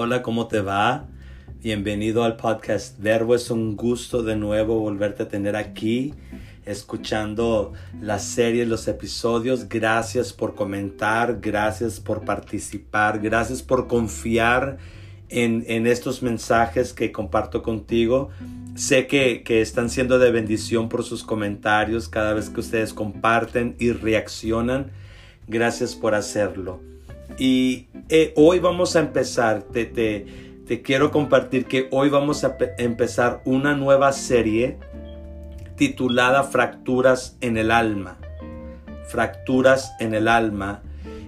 Hola, ¿cómo te va? Bienvenido al podcast Verbo. Es un gusto de nuevo volverte a tener aquí, escuchando la serie, los episodios. Gracias por comentar, gracias por participar, gracias por confiar en, estos mensajes que comparto contigo. Sé que, que, están siendo de bendición por sus comentarios cada vez que ustedes comparten y reaccionan. Gracias por hacerlo. Y eh, hoy vamos a empezar, te, te, quiero compartir que hoy vamos a empezar una nueva serie titulada Fracturas en el alma. Fracturas en el alma.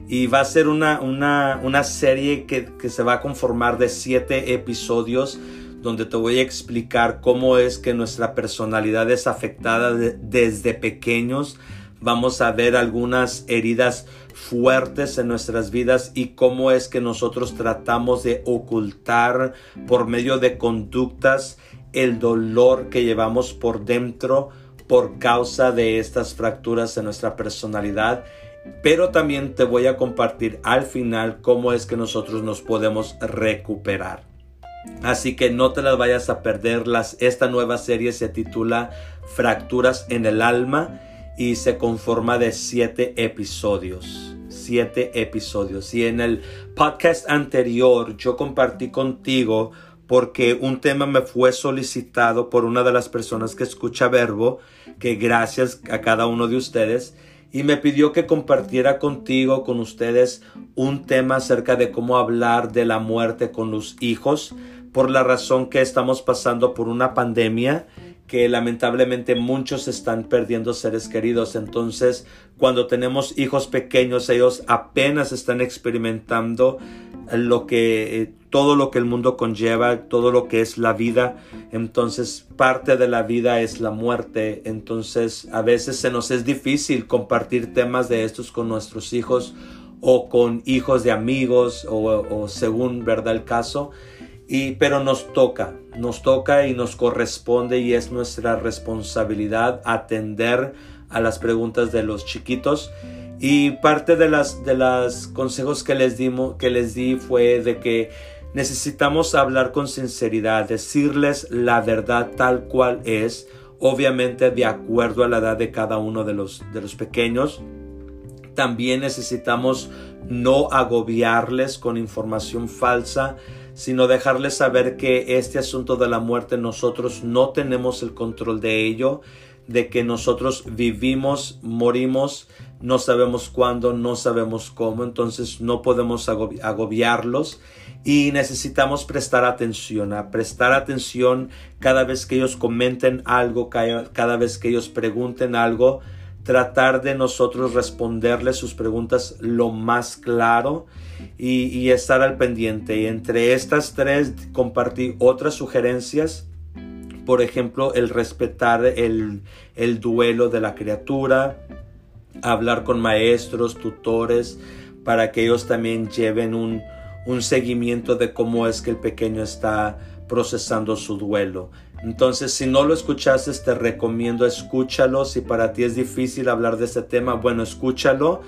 Y va a ser una, una, una serie que, que, se va a conformar de siete episodios donde te voy a explicar cómo es que nuestra personalidad es afectada desde pequeños vamos a ver algunas heridas fuertes en nuestras vidas y cómo es que nosotros tratamos de ocultar por medio de conductas el dolor que llevamos por dentro por causa de estas fracturas en nuestra personalidad. Pero también te voy a compartir al final cómo es que nosotros nos podemos recuperar. Así que no te las vayas a perder. esta nueva serie se titula Fracturas en el alma y se conforma de siete episodios. Siete episodios. Y en el podcast anterior yo compartí contigo porque un tema me fue solicitado por una de las personas que escucha Verbo, que gracias a cada uno de ustedes, y me pidió que compartiera contigo, con ustedes, un tema acerca de cómo hablar de la muerte con los hijos, por la razón que estamos pasando por una pandemia que lamentablemente muchos están perdiendo seres queridos. Entonces, cuando tenemos hijos pequeños, ellos apenas están experimentando lo que eh, todo lo que el mundo conlleva, todo lo que es la vida. Entonces, parte de la vida es la muerte. Entonces, a veces se nos es difícil compartir temas de estos con nuestros hijos o con hijos de amigos o, según verdad el caso. Y, pero nos toca, nos toca y nos corresponde y es nuestra responsabilidad atender a las preguntas de los chiquitos. Y parte de las, de las consejos que les, dimos, que les di fue de que necesitamos hablar con sinceridad, decirles la verdad tal cual es, obviamente de acuerdo a la edad de cada uno de los, de los pequeños. También necesitamos no agobiarles con información falsa, sino dejarles saber que este asunto de la muerte nosotros no tenemos el control de ello, de que nosotros vivimos, morimos, no sabemos cuándo, no sabemos cómo, entonces no podemos agobiarlos y necesitamos prestar atención, a prestar atención cada vez que ellos comenten algo, cada vez que ellos pregunten algo, tratar de nosotros responderles sus preguntas lo más claro y, estar al pendiente. Y entre estas tres compartí otras sugerencias. Por ejemplo, el respetar el, el duelo de la criatura, hablar con maestros, tutores, para que ellos también lleven un, un seguimiento de cómo es que el pequeño está procesando su duelo. Entonces, si no lo escuchaste, te recomiendo escúchalo. Si para ti es difícil hablar de este tema, bueno, escúchalo.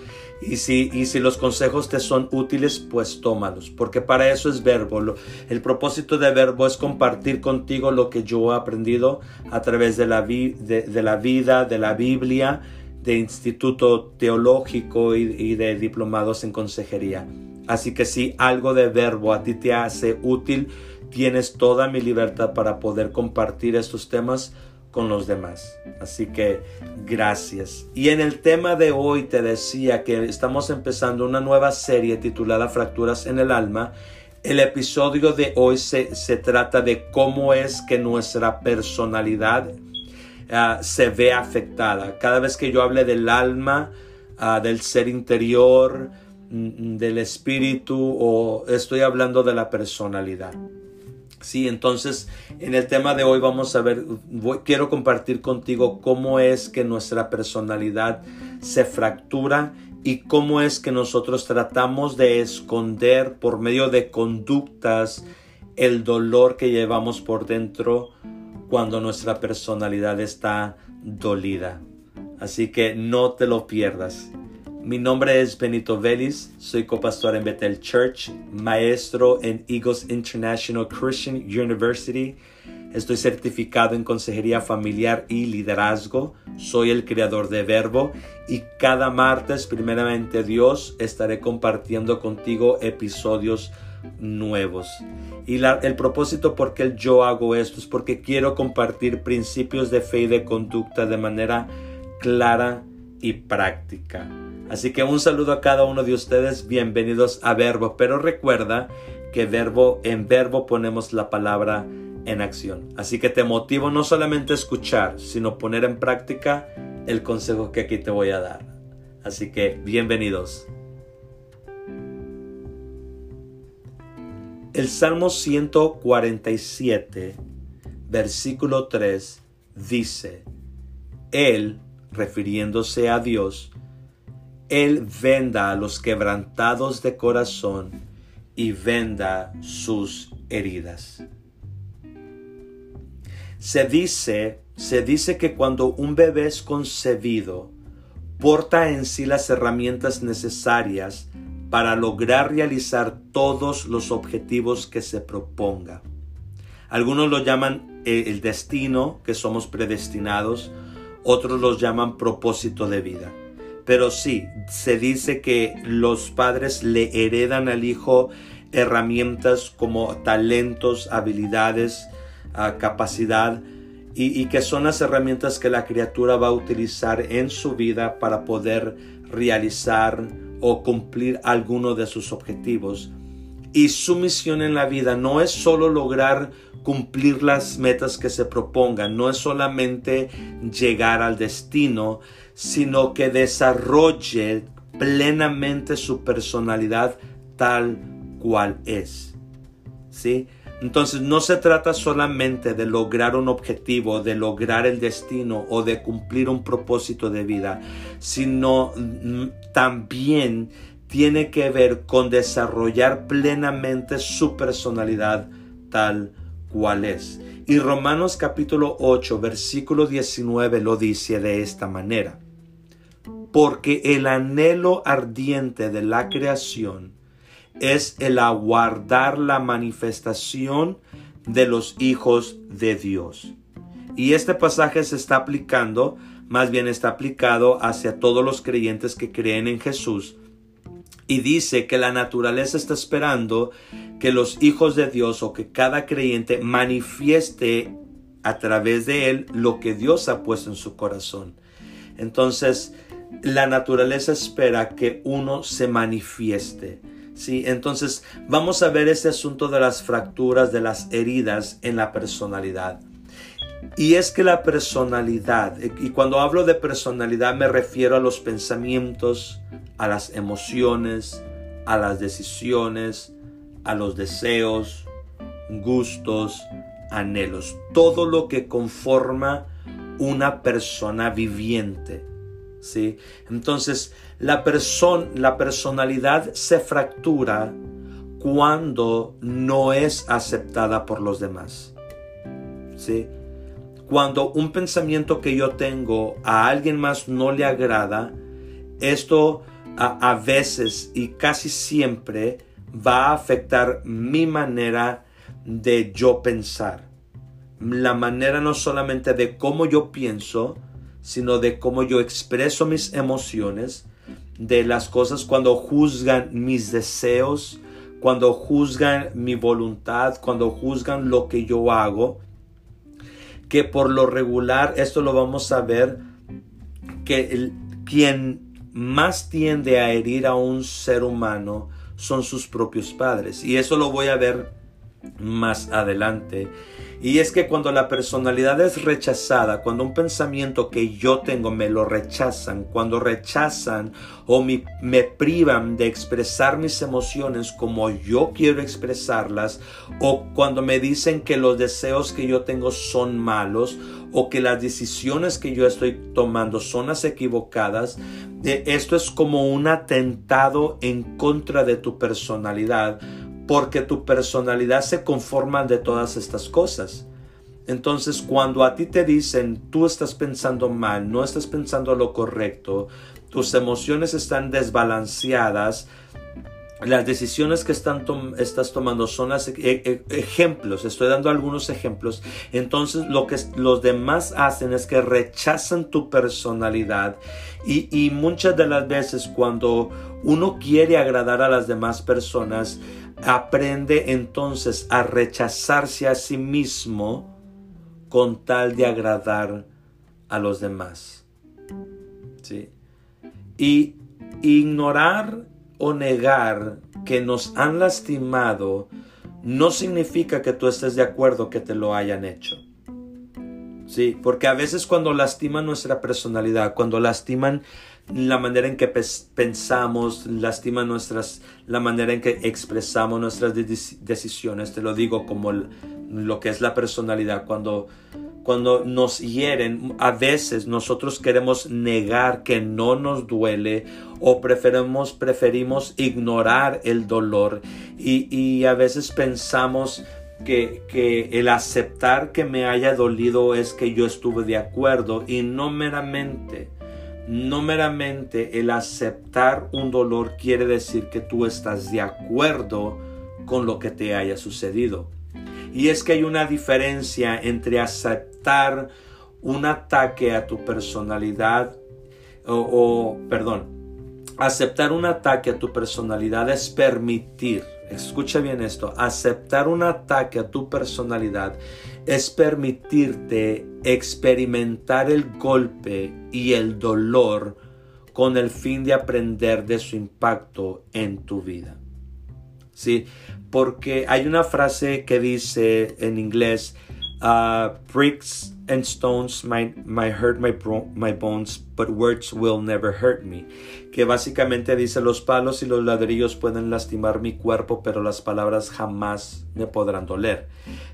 Y si, y si los consejos te son útiles, pues tómalos. Porque para eso es verbo. El propósito de verbo es compartir contigo lo que yo he aprendido a través de la, de, la vida, de la Biblia, de instituto teológico y, y de diplomados en consejería. Así que si algo de verbo a ti te hace útil, tienes toda mi libertad para poder compartir estos temas con los demás. Así que gracias. Y en el tema de hoy te decía que estamos empezando una nueva serie titulada Fracturas en el Alma. El episodio de hoy se, trata de cómo es que nuestra personalidad ah, se ve afectada. Cada vez que yo hable del alma, ah, del ser interior, mm, del espíritu o estoy hablando de la personalidad. Sí, entonces en el tema de hoy vamos a ver, quiero compartir contigo cómo es que nuestra personalidad se fractura y cómo es que nosotros tratamos de esconder por medio de conductas el dolor que llevamos por dentro cuando nuestra personalidad está dolida. Así que no te lo pierdas. Mi nombre es Benito Vélez, soy copastor en Bethel Church, maestro en Eagles International Christian University. Estoy certificado en consejería familiar y liderazgo. Soy el creador de Verbo y cada martes, primeramente Dios, estaré compartiendo contigo episodios nuevos. Y el propósito por qué yo hago esto es porque quiero compartir principios de fe y de conducta de manera clara y práctica. Así que un saludo a cada uno de ustedes, bienvenidos a Verbo, pero recuerda que verbo en verbo ponemos la palabra en acción. Así que te motivo no solamente a escuchar, sino poner en práctica el consejo que aquí te voy a dar. Así que bienvenidos. El Salmo 147, versículo 3 dice, Él, refiriéndose a Dios, él venda a los quebrantados de corazón y venda sus heridas. Se dice, se dice que cuando un bebé es concebido, porta en sí las herramientas necesarias para lograr realizar todos los objetivos que se proponga. Algunos lo llaman eh, el destino, que somos predestinados, otros los llaman propósito de vida. Pero sí, se dice que los padres le heredan al hijo herramientas como talentos, habilidades, ah, capacidad y, que son las herramientas que la criatura va a utilizar en su vida para poder realizar o cumplir alguno de sus objetivos. Y su misión en la vida no es solo lograr cumplir las metas que se propongan, no es solamente llegar al destino, sino que desarrolle plenamente su personalidad tal cual es. ¿Sí? Entonces no se trata solamente de lograr un objetivo, de lograr el destino o de cumplir un propósito de vida, sino mm, también tiene que ver con desarrollar plenamente su personalidad tal cual es. Y Romanos capítulo 8, versículo 19 lo dice de esta manera. Porque el anhelo ardiente de la creación es el aguardar la manifestación de los hijos de Dios. Y este pasaje se está aplicando, más bien está aplicado hacia todos los creyentes que creen en Jesús. Y dice que la naturaleza está esperando que los hijos de Dios o que cada creyente manifieste a través de él lo que Dios ha puesto en su corazón. Entonces, la naturaleza espera que uno se manifieste. Sí, entonces vamos a ver este asunto de las fracturas, de las heridas en la personalidad. Y es que la personalidad, y cuando hablo de personalidad me refiero a los pensamientos, a las emociones, a las decisiones, a los deseos, gustos, anhelos, todo lo que conforma una persona viviente. ¿sí? Entonces, la, la personalidad se fractura cuando no es aceptada por los demás. ¿sí? Cuando un pensamiento que yo tengo a alguien más no le agrada, esto a, a veces y casi siempre va a afectar mi manera de yo pensar. La manera no solamente de cómo yo pienso, sino de cómo yo expreso mis emociones, de las cosas cuando juzgan mis deseos, cuando juzgan mi voluntad, cuando juzgan lo que yo hago, que por lo regular, esto lo vamos a ver, que quien más tiende a herir a un ser humano son sus propios padres. Y eso lo voy a ver más adelante. Y es que cuando la personalidad es rechazada, cuando un pensamiento que yo tengo me lo rechazan, cuando rechazan o me, me, privan de expresar mis emociones como yo quiero expresarlas, o cuando me dicen que los deseos que yo tengo son malos, o que las decisiones que yo estoy tomando son las equivocadas, eh, esto es como un atentado en contra de tu personalidad porque tu personalidad se conforma de todas estas cosas. Entonces, cuando a ti te dicen, tú estás pensando mal, no estás pensando lo correcto, tus emociones están desbalanceadas, las decisiones que están estás tomando son las e, e, ejemplos, estoy dando algunos ejemplos. Entonces lo que los demás hacen es que rechazan tu personalidad y, y muchas de las veces cuando uno quiere agradar a las demás personas, aprende entonces a rechazarse a sí mismo con tal de agradar a los demás. ¿Sí? Y ignorar o negar que nos han lastimado no significa que tú estés de acuerdo que te lo hayan hecho. Sí, porque a veces cuando lastiman nuestra personalidad, cuando lastiman la manera en que pensamos, lastiman nuestras, la manera en que expresamos nuestras decisiones, te lo digo como lo que es la personalidad, cuando cuando nos hieren, a veces nosotros queremos negar que no nos duele o preferimos, preferimos ignorar el dolor y, a veces pensamos que, que, el aceptar que me haya dolido es que yo estuve de acuerdo y no meramente, no meramente el aceptar un dolor quiere decir que tú estás de acuerdo con lo que te haya sucedido. Y es que hay una diferencia entre aceptar un ataque a tu personalidad o, perdón, aceptar un ataque a tu personalidad es permitir, escucha bien esto, aceptar un ataque a tu personalidad es permitirte experimentar el golpe y el dolor con el fin de aprender de su impacto en tu vida. ¿sí? Porque hay una frase que dice en inglés, uh, bricks and stones might, might hurt my, my bones, but words will never hurt me. Que básicamente dice, los palos y los ladrillos pueden lastimar mi cuerpo, pero las palabras jamás me podrán doler.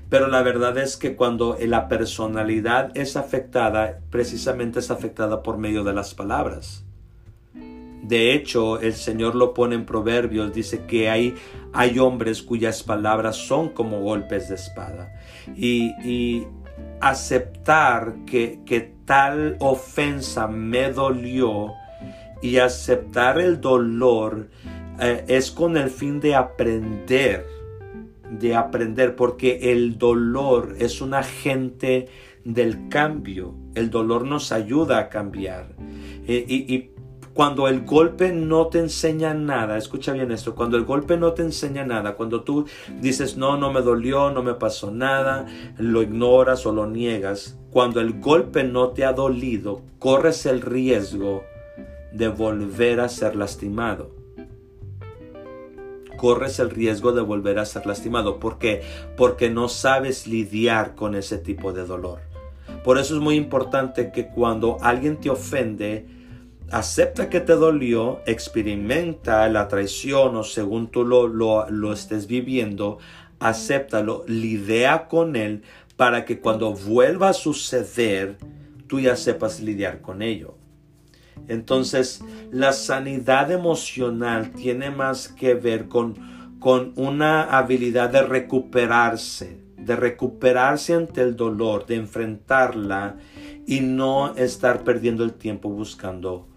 Pero la verdad es que cuando la personalidad es afectada, precisamente es afectada por medio de las palabras. De hecho, el Señor lo pone en Proverbios, dice que hay, hay hombres cuyas palabras son como golpes de espada. Y, aceptar que, que tal ofensa me dolió y aceptar el dolor eh, es con el fin de aprender, de aprender, porque el dolor es un agente del cambio. El dolor nos ayuda a cambiar. Eh, y, cuando el golpe no te enseña nada, escucha bien esto, cuando el golpe no te enseña nada, cuando tú dices, no, no me dolió, no me pasó nada, lo ignoras o lo niegas, cuando el golpe no te ha dolido, corres el riesgo de volver a ser lastimado. Corres el riesgo de volver a ser lastimado. ¿Por qué? Porque no sabes lidiar con ese tipo de dolor. Por eso es muy importante que cuando alguien te ofende, acepta que te dolió, experimenta la traición o según tú lo, lo, estés viviendo, acéptalo, lidia con él para que cuando vuelva a suceder, tú ya sepas lidiar con ello. Entonces, la sanidad emocional tiene más que ver con, con una habilidad de recuperarse, de recuperarse ante el dolor, de enfrentarla y no estar perdiendo el tiempo buscando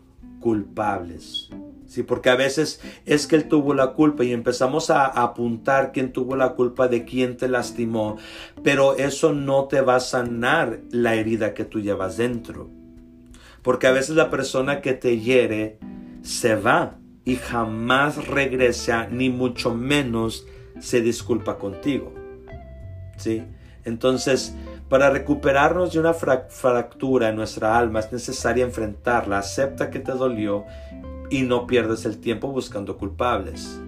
culpables. Sí, porque a veces es que él tuvo la culpa y empezamos a apuntar quién tuvo la culpa de quién te lastimó, pero eso no te va a sanar la herida que tú llevas dentro. Porque a veces la persona que te hiere se va y jamás regresa, ni mucho menos se disculpa contigo. ¿Sí? Entonces, para recuperarnos de una fractura en nuestra alma es necesario enfrentarla. Acepta que te dolió y no pierdes el tiempo buscando culpables.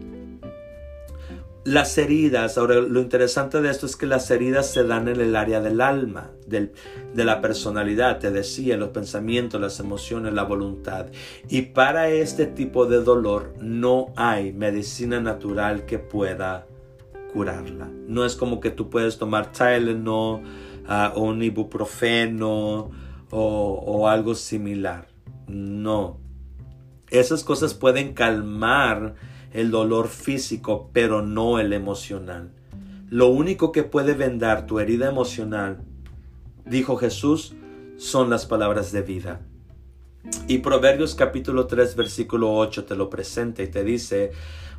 Las heridas, ahora lo interesante de esto es que las heridas se dan en el área del alma, de la personalidad, te decía, los pensamientos, las emociones, la voluntad. Y para este tipo de dolor no hay medicina natural que pueda curarla. No es como que tú puedes tomar Tylenol, uh, un ibuprofeno o, algo similar. No. Esas cosas pueden calmar el dolor físico, pero no el emocional. Lo único que puede vendar tu herida emocional, dijo Jesús, son las palabras de vida. Y Proverbios capítulo 3 versículo 8 te lo presenta y te dice,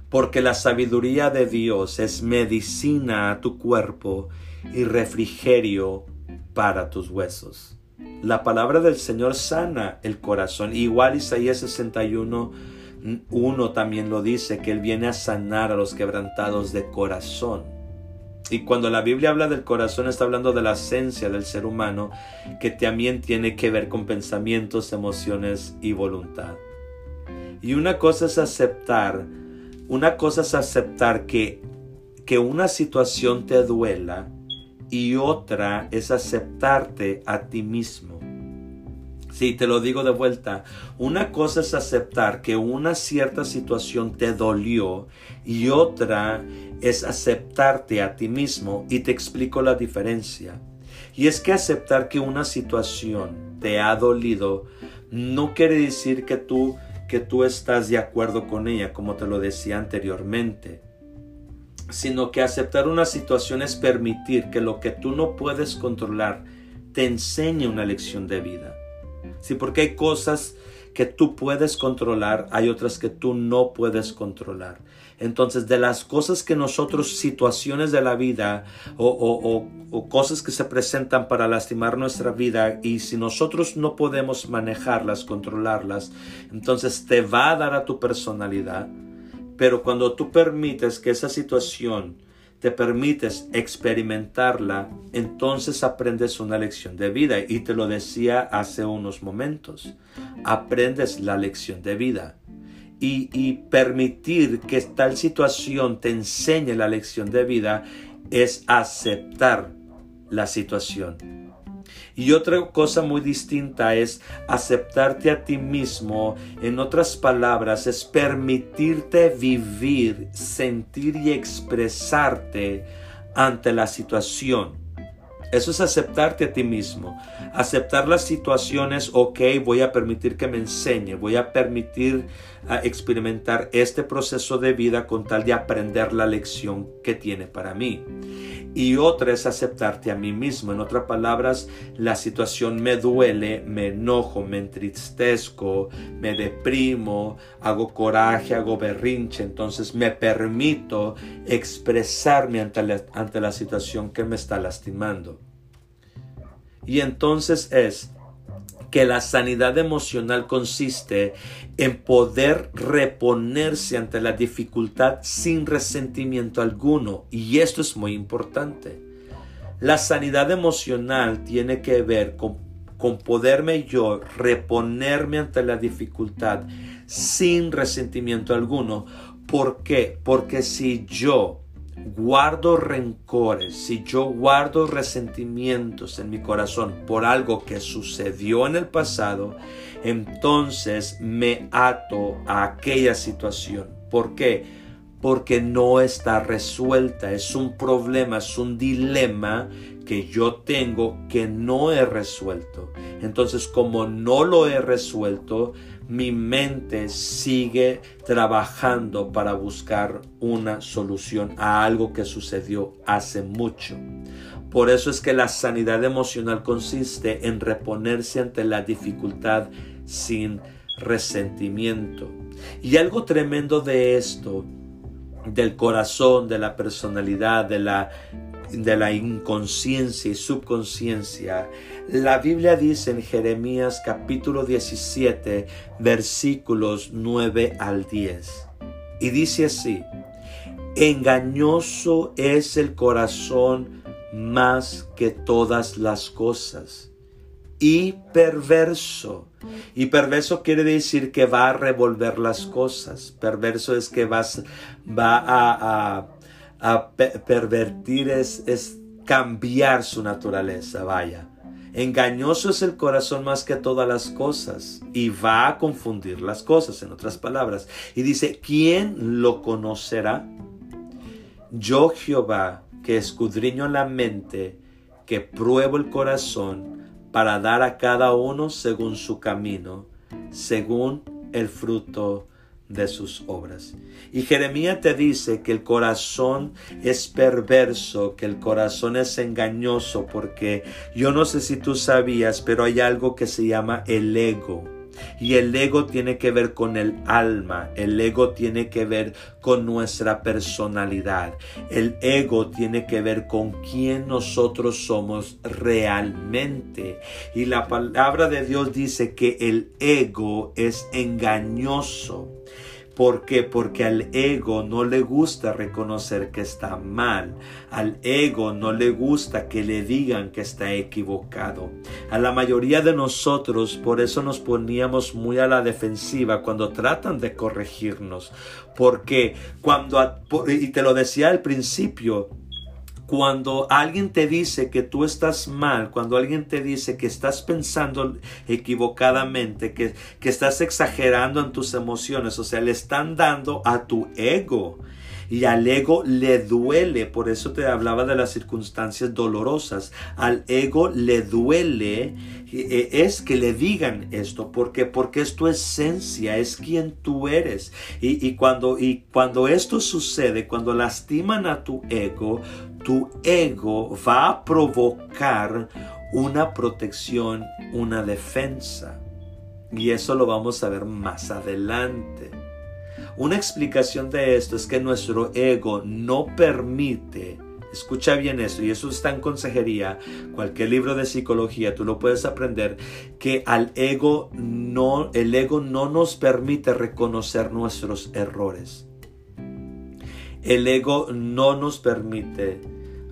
porque la sabiduría de Dios es medicina a tu cuerpo y refrigerio para tus huesos. La palabra del Señor sana el corazón. Igual Isaías 61, 1 también lo dice, que Él viene a sanar a los quebrantados de corazón. Y cuando la Biblia habla del corazón está hablando de la esencia del ser humano, que también tiene que ver con pensamientos, emociones y voluntad. Y una cosa es aceptar, una cosa es aceptar que, que una situación te duela y otra es aceptarte a ti mismo. Sí, te lo digo de vuelta. Una cosa es aceptar que una cierta situación te dolió y otra es aceptarte a ti mismo y te explico la diferencia. Y es que aceptar que una situación te ha dolido no quiere decir que tú que tú estás de acuerdo con ella, como te lo decía anteriormente sino que aceptar una situación es permitir que lo que tú no puedes controlar te enseñe una lección de vida. Sí, porque hay cosas que tú puedes controlar, hay otras que tú no puedes controlar. Entonces, de las cosas que nosotros, situaciones de la vida o, o, cosas que se presentan para lastimar nuestra vida, y si nosotros no podemos manejarlas, controlarlas, entonces te va a dar a tu personalidad, pero cuando tú permites que esa situación te permites experimentarla, entonces aprendes una lección de vida. Y te lo decía hace unos momentos. Aprendes la lección de vida. Y, y permitir que tal situación te enseñe la lección de vida es aceptar la situación y otra cosa muy distinta es aceptarte a ti mismo. En otras palabras, es permitirte vivir, sentir y expresarte ante la situación. Eso es aceptarte a ti mismo. Aceptar las situaciones, ok, voy a permitir que me enseñe, voy a permitir a experimentar este proceso de vida con tal de aprender la lección que tiene para mí. Y otra es aceptarte a mí mismo. En otras palabras, la situación me duele, me enojo, me entristezco, me deprimo, hago coraje, hago berrinche. Entonces me permito expresarme ante la, ante la situación que me está lastimando. Y entonces es que la sanidad emocional consiste en poder reponerse ante la dificultad sin resentimiento alguno. Y esto es muy importante. La sanidad emocional tiene que ver con, con poderme yo reponerme ante la dificultad sin resentimiento alguno. ¿Por qué? Porque si yo guardo rencores, si yo guardo resentimientos en mi corazón por algo que sucedió en el pasado, entonces me ato a aquella situación. ¿Por qué? Porque no está resuelta, es un problema, es un dilema que yo tengo que no he resuelto. Entonces, como no lo he resuelto, mi mente sigue trabajando para buscar una solución a algo que sucedió hace mucho. Por eso es que la sanidad emocional consiste en reponerse ante la dificultad sin resentimiento. Y algo tremendo de esto, del corazón, de la personalidad, de la de la inconsciencia y subconsciencia. La Biblia dice en Jeremías capítulo 17 versículos 9 al 10. Y dice así, engañoso es el corazón más que todas las cosas y perverso. Y perverso quiere decir que va a revolver las cosas. Perverso es que vas, va a a pervertir es, es cambiar su naturaleza, vaya. Engañoso es el corazón más que todas las cosas y va a confundir las cosas, en otras palabras. Y dice, ¿quién lo conocerá? Yo Jehová, que escudriño la mente, que pruebo el corazón, para dar a cada uno según su camino, según el fruto de sus obras. Y Jeremías te dice que el corazón es perverso, que el corazón es engañoso, porque yo no sé si tú sabías, pero hay algo que se llama el ego. Y el ego tiene que ver con el alma, el ego tiene que ver con nuestra personalidad, el ego tiene que ver con quién nosotros somos realmente. Y la palabra de Dios dice que el ego es engañoso. ¿Por qué? Porque al ego no le gusta reconocer que está mal. Al ego no le gusta que le digan que está equivocado. A la mayoría de nosotros por eso nos poníamos muy a la defensiva cuando tratan de corregirnos. Porque cuando, y te lo decía al principio, cuando alguien te dice que tú estás mal, cuando alguien te dice que estás pensando equivocadamente, que, que estás exagerando en tus emociones, o sea, le están dando a tu ego. Y al ego le duele, por eso te hablaba de las circunstancias dolorosas, al ego le duele es que le digan esto, porque porque es tu esencia, es quien tú eres. Y, y, cuando, y cuando esto sucede, cuando lastiman a tu ego, tu ego va a provocar una protección, una defensa. Y eso lo vamos a ver más adelante. Una explicación de esto es que nuestro ego no permite, escucha bien eso, y eso está en consejería, cualquier libro de psicología, tú lo puedes aprender, que al ego no, el ego no nos permite reconocer nuestros errores. El ego no nos permite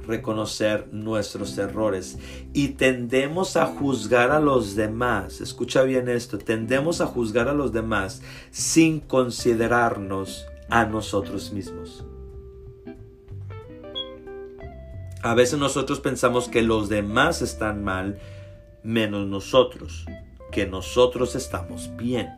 reconocer nuestros errores y tendemos a juzgar a los demás. Escucha bien esto, tendemos a juzgar a los demás sin considerarnos a nosotros mismos. A veces nosotros pensamos que los demás están mal menos nosotros, que nosotros estamos bien.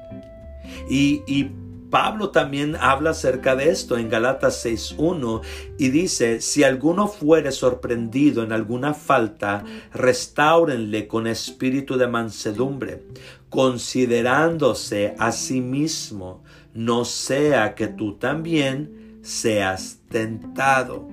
Y, Pablo también habla acerca de esto en Galatas 6.1 y dice, si alguno fuere sorprendido en alguna falta, restáurenle con espíritu de mansedumbre, considerándose a sí mismo, no sea que tú también seas tentado.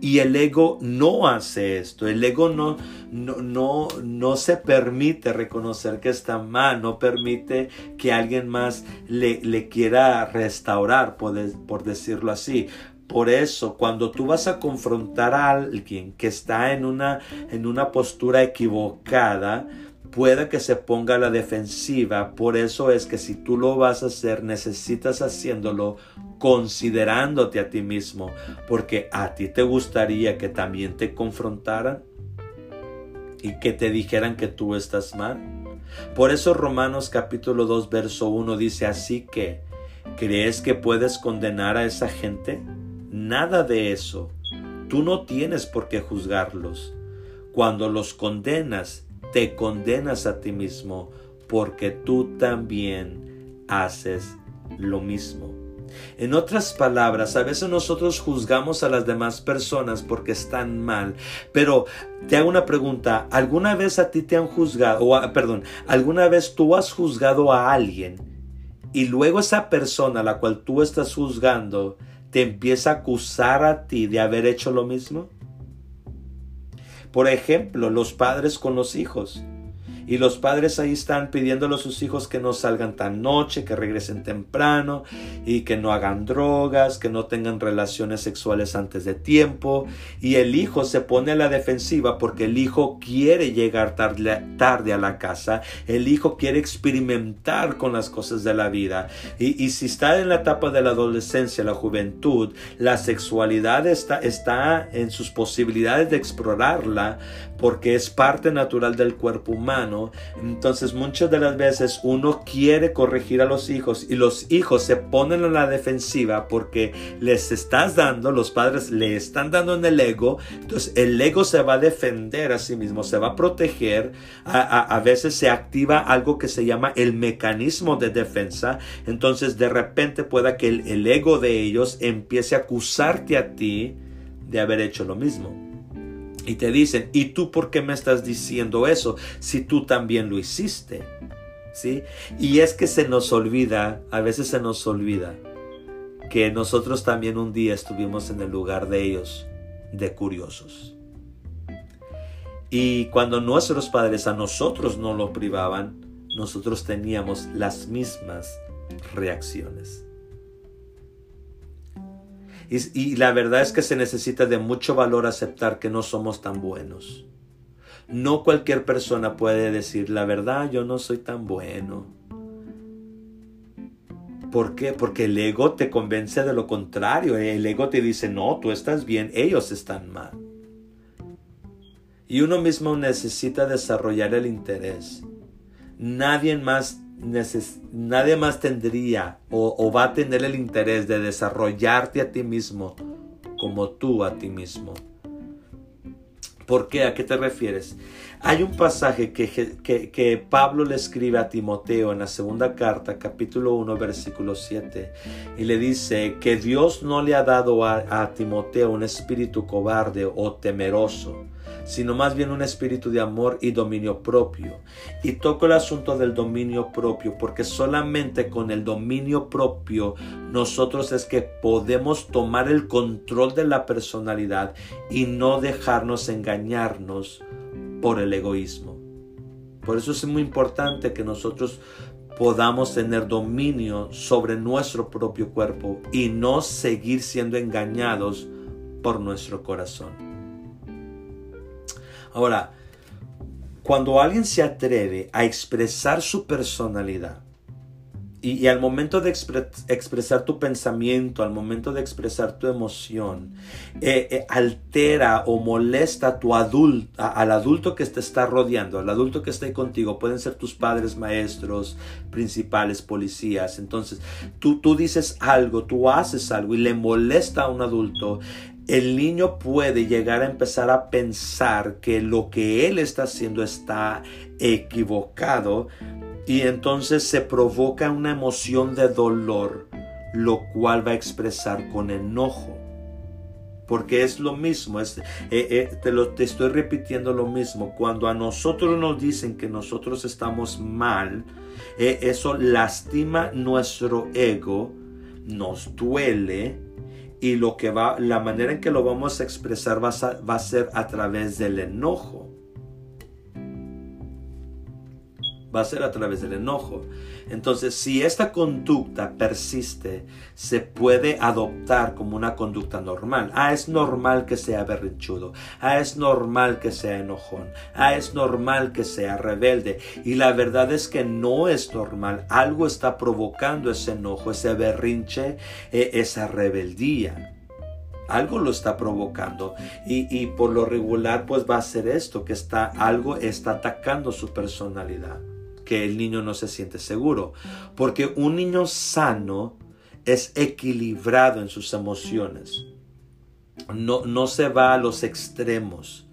Y el ego no hace esto. El ego no, no, no, no se permite reconocer que está mal, no permite que alguien más le, le quiera restaurar, por, decirlo así. Por eso, cuando tú vas a confrontar a alguien que está en una, en una postura equivocada, puede que se ponga a la defensiva. Por eso es que si tú lo vas a hacer, necesitas haciéndolo considerándote a ti mismo, porque a ti te gustaría que también te confrontaran y que te dijeran que tú estás mal. Por eso Romanos capítulo 2 verso 1 dice así que, ¿crees que puedes condenar a esa gente? Nada de eso. Tú no tienes por qué juzgarlos. Cuando los condenas, te condenas a ti mismo porque tú también haces lo mismo. En otras palabras, a veces nosotros juzgamos a las demás personas porque están mal, pero te hago una pregunta, ¿alguna vez a ti te han juzgado, o perdón, alguna vez tú has juzgado a alguien y luego esa persona a la cual tú estás juzgando te empieza a acusar a ti de haber hecho lo mismo? Por ejemplo, los padres con los hijos. Y los padres ahí están pidiéndole a sus hijos que no salgan tan noche, que regresen temprano y que no hagan drogas, que no tengan relaciones sexuales antes de tiempo. Y el hijo se pone a la defensiva porque el hijo quiere llegar tarde, tarde a la casa. El hijo quiere experimentar con las cosas de la vida. Y, y si está en la etapa de la adolescencia, la juventud, la sexualidad está, está en sus posibilidades de explorarla porque es parte natural del cuerpo humano. Entonces muchas de las veces uno quiere corregir a los hijos y los hijos se ponen en la defensiva porque les estás dando, los padres le están dando en el ego. Entonces el ego se va a defender a sí mismo, se va a proteger. A, veces se activa algo que se llama el mecanismo de defensa. Entonces de repente pueda que el, el ego de ellos empiece a acusarte a ti de haber hecho lo mismo. Y te dicen, ¿y tú por qué me estás diciendo eso si tú también lo hiciste? ¿Sí? Y es que se nos olvida, a veces se nos olvida, que nosotros también un día estuvimos en el lugar de ellos, de curiosos. Y cuando nuestros padres a nosotros no lo privaban, nosotros teníamos las mismas reacciones. Y, la verdad es que se necesita de mucho valor aceptar que no somos tan buenos. No cualquier persona puede decir, la verdad, yo no soy tan bueno. ¿Por qué? Porque el ego te convence de lo contrario. El ego te dice, no, tú estás bien, ellos están mal. Y uno mismo necesita desarrollar el interés. Nadie más, nadie más tendría o, va a tener el interés de desarrollarte a ti mismo como tú a ti mismo. ¿Por qué? ¿A qué te refieres? Hay un pasaje que, que, Pablo le escribe a Timoteo en la segunda carta, capítulo 1, versículo 7, y le dice que Dios no le ha dado a Timoteo un espíritu cobarde o temeroso, sino más bien un espíritu de amor y dominio propio. Y toco el asunto del dominio propio, porque solamente con el dominio propio nosotros es que podemos tomar el control de la personalidad y no dejarnos engañarnos por el egoísmo. Por eso es muy importante que nosotros podamos tener dominio sobre nuestro propio cuerpo y no seguir siendo engañados por nuestro corazón. Ahora, cuando alguien se atreve a expresar su personalidad, y, al momento de expresar tu pensamiento, al momento de expresar tu emoción, eh, eh, altera o molesta tu adulto, al adulto que te está rodeando, al adulto que está ahí contigo. Pueden ser tus padres, maestros, principales, policías. Entonces, tú, tú dices algo, tú haces algo y le molesta a un adulto el niño puede llegar a empezar a pensar que lo que él está haciendo está equivocado y entonces se provoca una emoción de dolor, lo cual va a expresar con enojo. Porque es lo mismo, eh, eh, te, te estoy repitiendo lo mismo. Cuando a nosotros nos dicen que nosotros estamos mal, eh, eso lastima nuestro ego, nos duele, y lo que va, la manera en que lo vamos a expresar va a, va a ser a través del enojo. Va a ser a través del enojo. Entonces, si esta conducta persiste, se puede adoptar como una conducta normal. Ah, es normal que sea berrinchudo. Ah, es normal que sea enojón. Ah, es normal que sea rebelde. Y la verdad es que no es normal. Algo está provocando ese enojo, ese berrinche, eh, esa rebeldía algo lo está provocando y, y, por lo regular pues va a ser esto que está algo está atacando su personalidad que el niño no se siente seguro. Porque un niño sano es equilibrado en sus emociones. No, no se va a los extremos.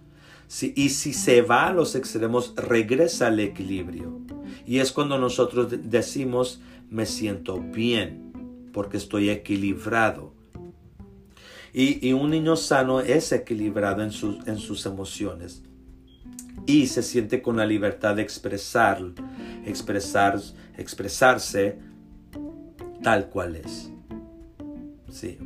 y si se va a los extremos, regresa al equilibrio. Y es cuando nosotros decimos, me siento bien, porque estoy equilibrado. Y, y un niño sano es equilibrado en, en sus emociones y se siente con la libertad de expresar, expresar, expresarse tal cual es. Sí.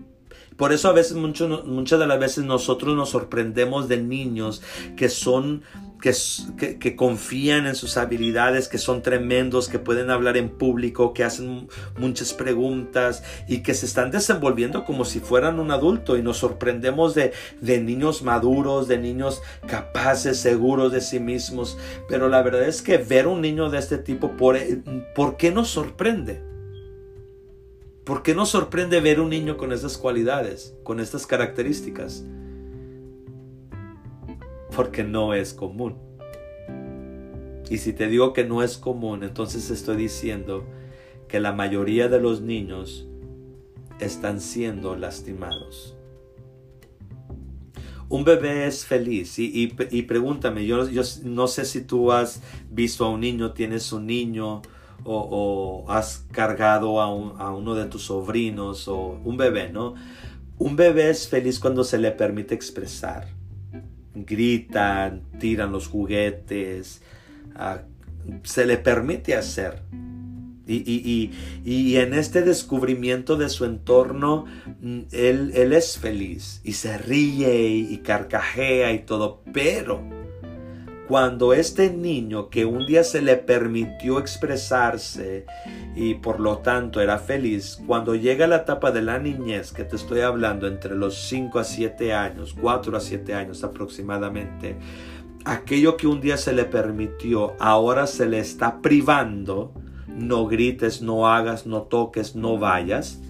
Por eso a veces, muchas de las veces nosotros nos sorprendemos de niños que son que, confían en sus habilidades, que son tremendos, que pueden hablar en público, que hacen muchas preguntas y que se están desenvolviendo como si fueran un adulto y nos sorprendemos de, niños maduros, de niños capaces, seguros de sí mismos. Pero la verdad es que ver un niño de este tipo, ¿por, ¿por qué nos sorprende? ¿Por qué nos sorprende ver un niño con esas cualidades, con estas características? Porque no es común. Y si te digo que no es común, entonces estoy diciendo que la mayoría de los niños están siendo lastimados. Un bebé es feliz y, pregúntame, yo, yo, no sé si tú has visto a un niño, tienes un niño o, has cargado a, a uno de tus sobrinos o un bebé, ¿no? Un bebé es feliz cuando se le permite expresar gritan, tiran los juguetes, ah, se le permite hacer. Y, en este descubrimiento de su entorno, mm, él, él es feliz y se ríe y carcajea y todo, pero cuando este niño que un día se le permitió expresarse y por lo tanto era feliz, cuando llega la etapa de la niñez que te estoy hablando entre los 5 a 7 años, 4 a 7 años aproximadamente, aquello que un día se le permitió, ahora se le está privando, no grites, no hagas, no toques, no vayas,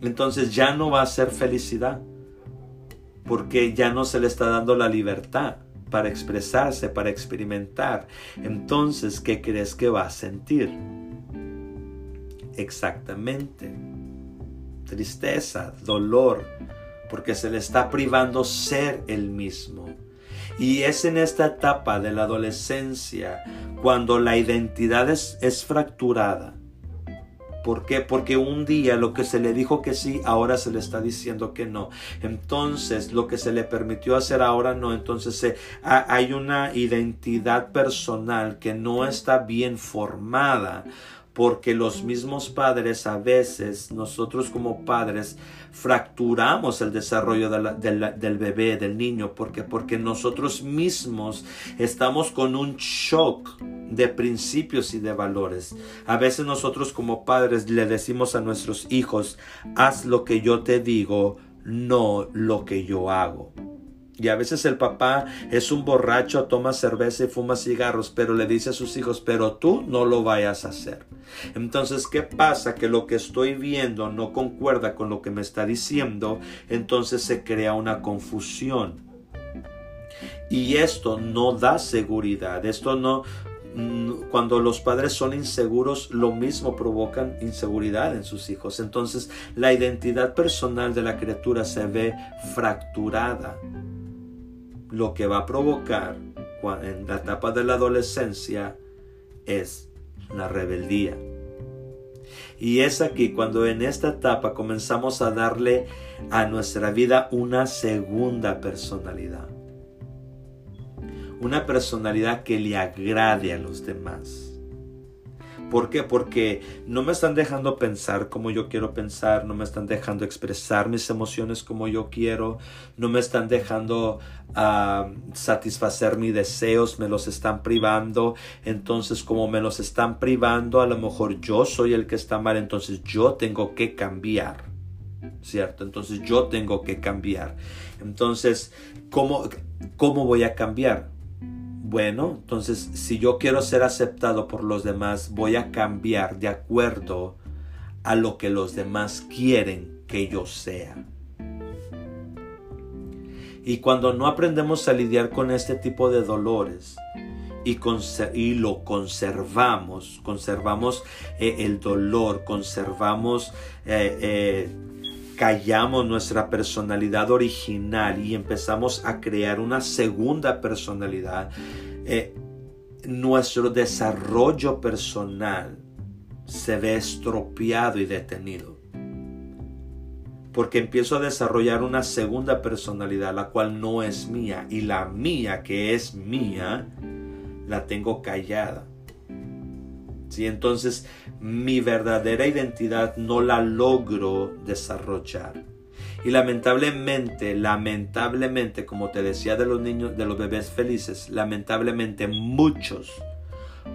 entonces ya no va a ser felicidad, porque ya no se le está dando la libertad para expresarse, para experimentar. Entonces, ¿qué crees que va a sentir? Exactamente. Tristeza, dolor, porque se le está privando ser el mismo. Y es en esta etapa de la adolescencia cuando la identidad es, es fracturada ¿Por qué? Porque un día lo que se le dijo que sí, ahora se le está diciendo que no. Entonces, lo que se le permitió hacer ahora no. Entonces, hay una identidad personal que no está bien formada porque los mismos padres a veces, nosotros como padres, fracturamos el desarrollo del bebé, del niño, porque porque nosotros mismos estamos con un shock de principios y de valores. A veces nosotros como padres le decimos a nuestros hijos, haz lo que yo te digo, no lo que yo hago. Y a veces el papá es un borracho, toma cerveza y fuma cigarros, pero le dice a sus hijos, pero tú no lo vayas a hacer. Entonces, ¿qué pasa? Que lo que estoy viendo no concuerda con lo que me está diciendo, entonces se crea una confusión. Y esto no da seguridad, esto no, mm, cuando los padres son inseguros, lo mismo provocan inseguridad en sus hijos. Entonces la identidad personal de la criatura se ve fracturada lo que va a provocar en la etapa de la adolescencia es la rebeldía. Y es aquí cuando en esta etapa comenzamos a darle a nuestra vida una segunda personalidad. Una personalidad que le agrade a los demás ¿Por qué? Porque no me están dejando pensar como yo quiero pensar, no me están dejando expresar mis emociones como yo quiero, no me están dejando ah, satisfacer mis deseos, me los están privando. Entonces, como me los están privando, a lo mejor yo soy el que está mal, entonces yo tengo que cambiar. ¿Cierto? Entonces yo tengo que cambiar. Entonces, ¿cómo, cómo voy a cambiar? Bueno, entonces si yo quiero ser aceptado por los demás, voy a cambiar de acuerdo a lo que los demás quieren que yo sea. Y cuando no aprendemos a lidiar con este tipo de dolores y, lo conservamos, conservamos eh, el dolor, conservamos, eh, eh, callamos nuestra personalidad original y empezamos a crear una segunda personalidad, eh, nuestro desarrollo personal se ve estropeado y detenido. Porque empiezo a desarrollar una segunda personalidad, la cual no es mía. Y la mía, que es mía, la tengo callada. ¿Sí? Entonces mi verdadera identidad no la logro desarrollar. Y lamentablemente, lamentablemente, como te decía de los niños, de los bebés felices, lamentablemente muchos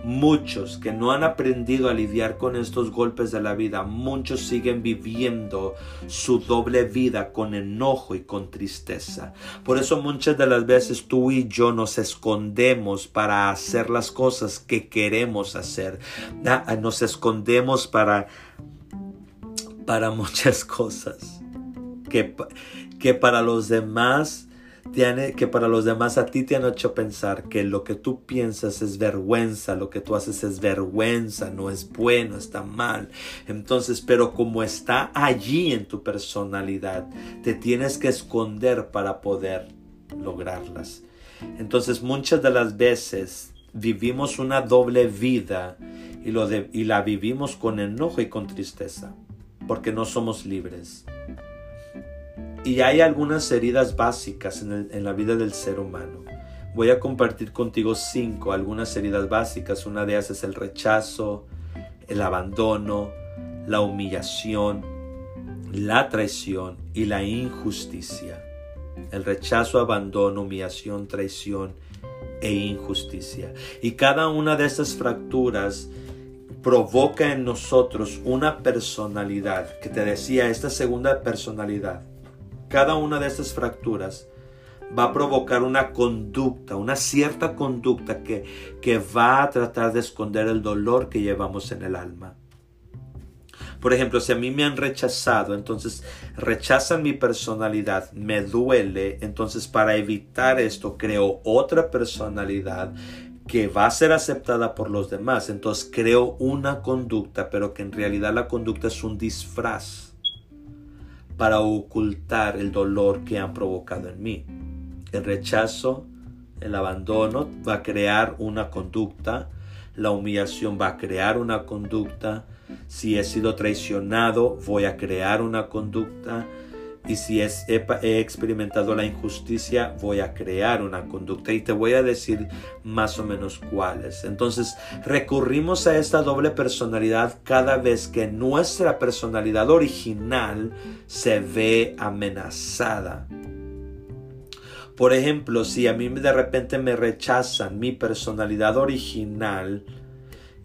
Muchos que no han aprendido a lidiar con estos golpes de la vida, muchos siguen viviendo su doble vida con enojo y con tristeza. Por eso muchas de las veces tú y yo nos escondemos para hacer las cosas que queremos hacer. Nos escondemos para para muchas cosas que, que para los demás que para los demás a ti te han hecho pensar que lo que tú piensas es vergüenza, lo que tú haces es vergüenza, no es bueno, está mal. Entonces, pero como está allí en tu personalidad, te tienes que esconder para poder lograrlas. Entonces, muchas de las veces vivimos una doble vida y la vivimos con enojo y con tristeza, porque no somos libres. Y hay algunas heridas básicas en, la vida del ser humano. Voy a compartir contigo cinco, algunas heridas básicas. Una de ellas es el rechazo, el abandono, la humillación, la traición y la injusticia. El rechazo, abandono, humillación, traición e injusticia. Y cada una de estas fracturas provoca en nosotros una personalidad, que te decía, esta segunda personalidad. Cada una de estas fracturas va a provocar una conducta, una cierta conducta que, que va a tratar de esconder el dolor que llevamos en el alma. Por ejemplo, si a mí me han rechazado, entonces rechazan mi personalidad, me duele, entonces para evitar esto creo otra personalidad que va a ser aceptada por los demás. Entonces creo una conducta, pero que en realidad la conducta es un disfraz para ocultar el dolor que han provocado en mí. El rechazo, el abandono va a crear una conducta, la humillación va a crear una conducta, si he sido traicionado voy a crear una conducta, y si he, experimentado la injusticia, voy a crear una conducta y te voy a decir más o menos cuáles. Entonces, recurrimos a esta doble personalidad cada vez que nuestra personalidad original se ve amenazada. Por ejemplo, si a mí de repente me rechazan mi personalidad original,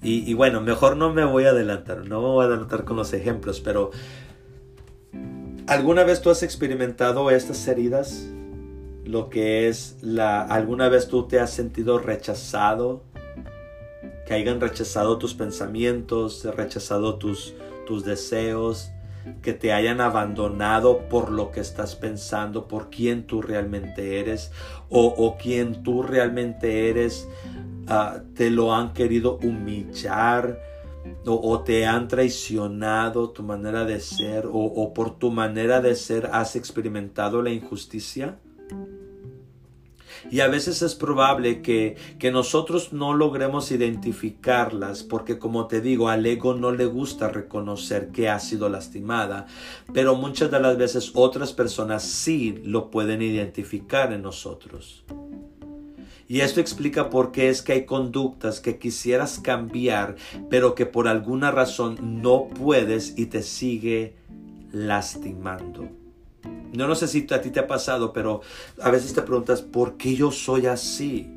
y, y, bueno, mejor no me voy a adelantar, no me voy a adelantar con los ejemplos, pero ¿Alguna vez tú has experimentado estas heridas? Lo que es la... ¿Alguna vez tú te has sentido rechazado? Que hayan rechazado tus pensamientos, rechazado tus, tus deseos, que te hayan abandonado por lo que estás pensando, por quién tú realmente eres, o, o quién tú realmente eres, ah, te lo han querido humillar, o, te han traicionado tu manera de ser o, por tu manera de ser has experimentado la injusticia? Y a veces es probable que, que, nosotros no logremos identificarlas porque como te digo, al ego no le gusta reconocer que ha sido lastimada, pero muchas de las veces otras personas sí lo pueden identificar en nosotros. Y esto explica por qué es que hay conductas que quisieras cambiar, pero que por alguna razón no puedes y te sigue lastimando. No sé si a ti te ha pasado, pero a veces te preguntas, ¿por qué yo soy así?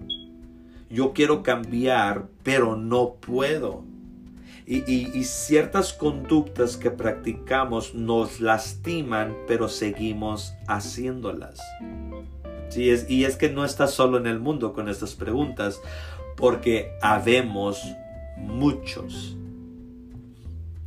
Yo quiero cambiar, pero no puedo. Y, ciertas conductas que practicamos nos lastiman, pero seguimos haciéndolas y es que no estás solo en el mundo con estas preguntas, porque habemos muchos.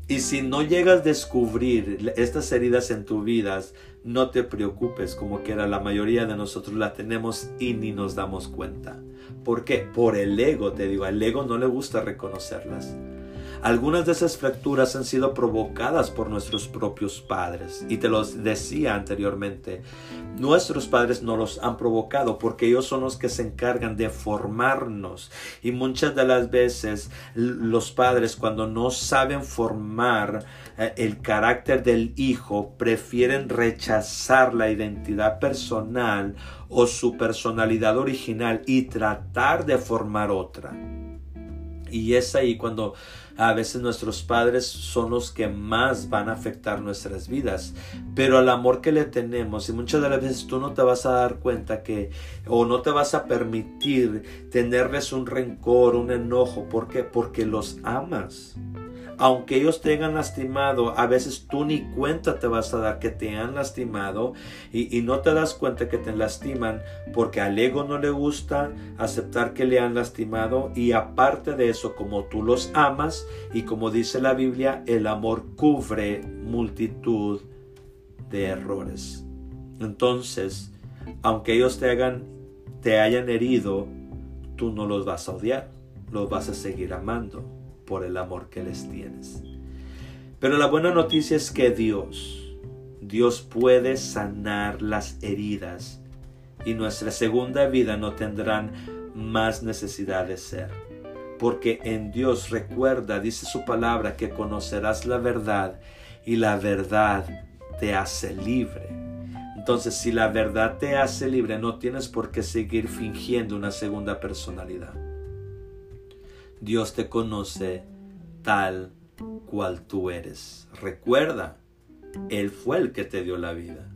Y si no llegas a descubrir estas heridas en tu vida, no te preocupes, como que la mayoría de nosotros la tenemos y ni nos damos cuenta. ¿Por qué? Por el ego, te digo, al ego no le gusta reconocerlas. Algunas de esas fracturas han sido provocadas por nuestros propios padres. Y te los decía anteriormente, nuestros padres no los han provocado porque ellos son los que se encargan de formarnos. Y muchas de las veces los padres cuando no saben formar eh, el carácter del hijo, prefieren rechazar la identidad personal o su personalidad original y tratar de formar otra. Y es ahí cuando a veces nuestros padres son los que más van a afectar nuestras vidas. Pero el amor que le tenemos, y muchas de las veces tú no te vas a dar cuenta que, o no te vas a permitir tenerles un rencor, un enojo. ¿Por qué? Porque los amas aunque ellos te hayan lastimado, a veces tú ni cuenta te vas a dar que te han lastimado y, no te das cuenta que te lastiman porque al ego no le gusta aceptar que le han lastimado y aparte de eso, como tú los amas y como dice la Biblia, el amor cubre multitud de errores. Entonces, aunque ellos te hagan te hayan herido, tú no los vas a odiar, los vas a seguir amando por el amor que les tienes. Pero la buena noticia es que Dios, Dios puede sanar las heridas y nuestra segunda vida no tendrán más necesidad de ser. Porque en Dios recuerda, dice su palabra, que conocerás la verdad y la verdad te hace libre. Entonces, si la verdad te hace libre, no tienes por qué seguir fingiendo una segunda personalidad. Dios te conoce tal cual tú eres. Recuerda, Él fue el que te dio la vida.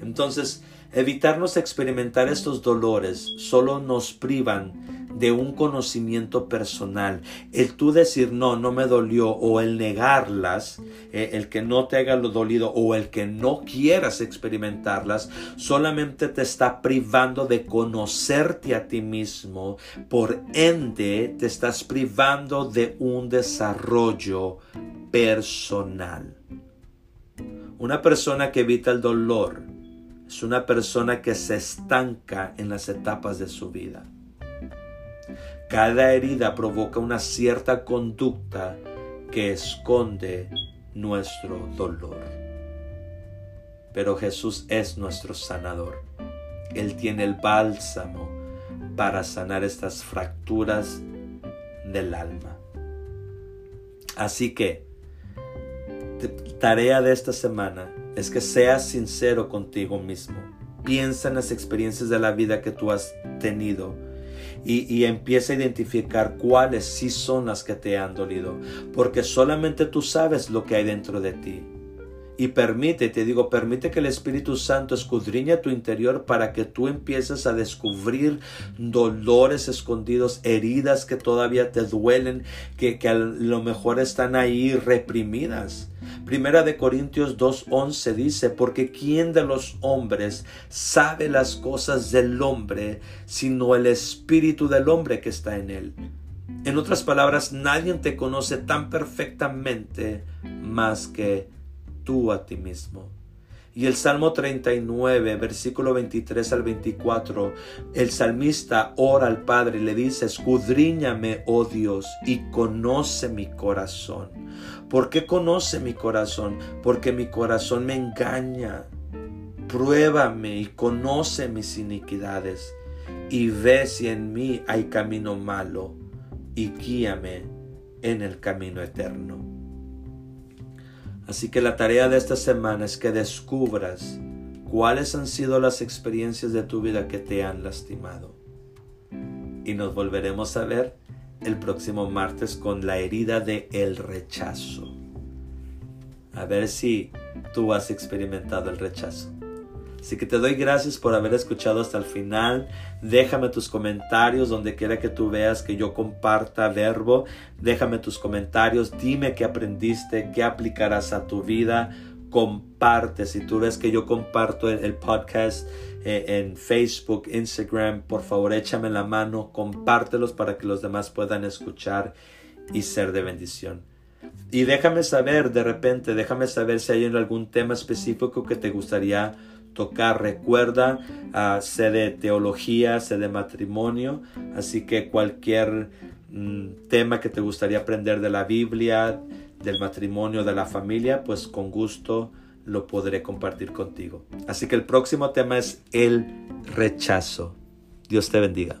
Entonces, evitarnos experimentar estos dolores solo nos privan de un conocimiento personal. El tú decir no, no me dolió o el negarlas, eh, el que no te haga lo dolido o el que no quieras experimentarlas, solamente te está privando de conocerte a ti mismo. Por ende, te estás privando de un desarrollo personal. Una persona que evita el dolor es una persona que se estanca en las etapas de su vida. Cada herida provoca una cierta conducta que esconde nuestro dolor. Pero Jesús es nuestro sanador. Él tiene el bálsamo para sanar estas fracturas del alma. Así que, tarea de esta semana es que seas sincero contigo mismo. Piensa en las experiencias de la vida que tú has tenido y, empieza a identificar cuáles sí son las que te han dolido, porque solamente tú sabes lo que hay dentro de ti y permite, te digo, permite que el Espíritu Santo escudriñe tu interior para que tú empieces a descubrir dolores escondidos, heridas que todavía te duelen, que, que a lo mejor están ahí reprimidas. Primera de Corintios 2.11 dice, porque ¿quién de los hombres sabe las cosas del hombre sino el espíritu del hombre que está en él? En otras palabras, nadie te conoce tan perfectamente más que a ti mismo. Y el Salmo 39, versículo 23 al 24, el salmista ora al Padre y le dice, escudriñame, oh Dios, y conoce mi corazón. ¿Por qué conoce mi corazón? Porque mi corazón me engaña. Pruébame y conoce mis iniquidades, y ve si en mí hay camino malo, y guíame en el camino eterno. Así que la tarea de esta semana es que descubras cuáles han sido las experiencias de tu vida que te han lastimado. Y nos volveremos a ver el próximo martes con la herida de el rechazo. A ver si tú has experimentado el rechazo. Así que te doy gracias por haber escuchado hasta el final. Déjame tus comentarios donde quiera que tú veas que yo comparta verbo. Déjame tus comentarios. Dime qué aprendiste, qué aplicarás a tu vida. Comparte. Si tú ves que yo comparto el, podcast eh, en Facebook, Instagram, por favor échame la mano. Compártelos para que los demás puedan escuchar y ser de bendición. Y déjame saber de repente, déjame saber si hay algún tema específico que te gustaría tocar. Recuerda, uh, sé de teología, sé de matrimonio, así que cualquier mm, tema que te gustaría aprender de la Biblia, del matrimonio, de la familia, pues con gusto lo podré compartir contigo. Así que el próximo tema es el rechazo. Dios te bendiga.